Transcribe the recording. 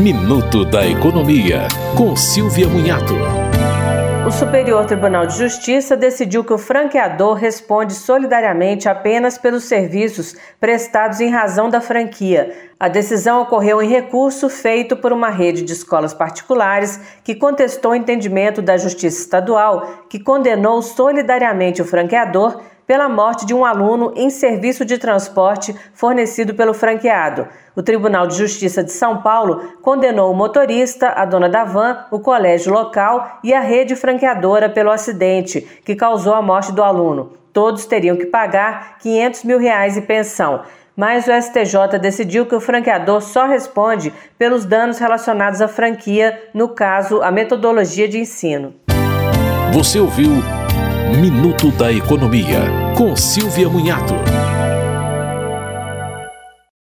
Minuto da Economia, com Silvia Munhato. O Superior Tribunal de Justiça decidiu que o franqueador responde solidariamente apenas pelos serviços prestados em razão da franquia. A decisão ocorreu em recurso feito por uma rede de escolas particulares que contestou o entendimento da Justiça Estadual, que condenou solidariamente o franqueador pela morte de um aluno em serviço de transporte fornecido pelo franqueado. O Tribunal de Justiça de São Paulo condenou o motorista, a dona da van, o colégio local e a rede franqueadora pelo acidente que causou a morte do aluno. Todos teriam que pagar 500 mil reais em pensão. Mas o STJ decidiu que o franqueador só responde pelos danos relacionados à franquia, no caso, a metodologia de ensino. Você ouviu Minuto da Economia, com Silvia Munhato.